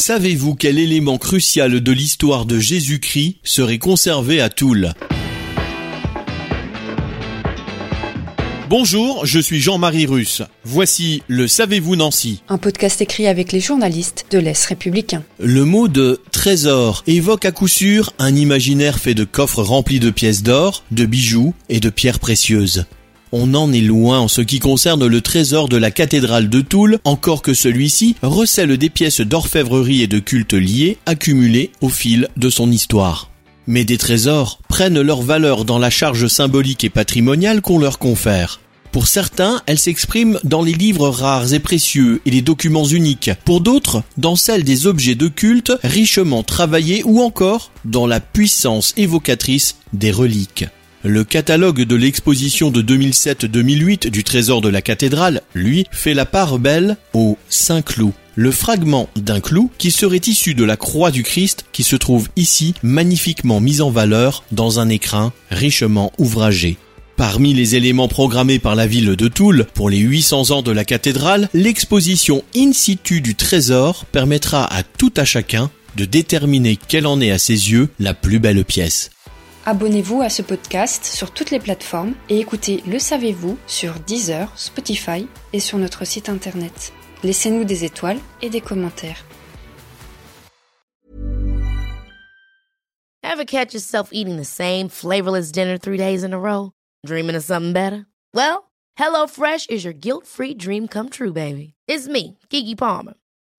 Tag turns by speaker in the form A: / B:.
A: Savez-vous quel élément crucial de l'histoire de Jésus-Christ serait conservé à Toul? Bonjour, je suis Jean-Marie Russe. Voici le Savez-vous Nancy
B: Un podcast écrit avec les journalistes de l'Est républicain.
A: Le mot de trésor évoque à coup sûr un imaginaire fait de coffres remplis de pièces d'or, de bijoux et de pierres précieuses. On en est loin en ce qui concerne le trésor de la cathédrale de Toul, encore que celui-ci recèle des pièces d'orfèvrerie et de culte liées, accumulées au fil de son histoire. Mais des trésors prennent leur valeur dans la charge symbolique et patrimoniale qu'on leur confère. Pour certains, elle s'exprime dans les livres rares et précieux et les documents uniques. Pour d'autres, dans celle des objets de culte richement travaillés ou encore dans la puissance évocatrice des reliques. Le catalogue de l'exposition de 2007-2008 du Trésor de la cathédrale, lui, fait la part belle au Saint Clou, le fragment d'un clou qui serait issu de la croix du Christ qui se trouve ici magnifiquement mis en valeur dans un écrin richement ouvragé. Parmi les éléments programmés par la ville de Toul pour les 800 ans de la cathédrale, l'exposition in situ du trésor permettra à tout à chacun de déterminer quelle en est à ses yeux la plus belle pièce.
B: Abonnez-vous à ce podcast sur toutes les plateformes et écoutez Le Savez-vous sur Deezer, Spotify et sur notre site internet. Laissez-nous des étoiles et des commentaires.
C: Ever catch yourself eating the same flavorless dinner three days in a row? Dreaming of something better? Well, HelloFresh is your guilt-free dream come true, baby. It's me, Kiki Palmer.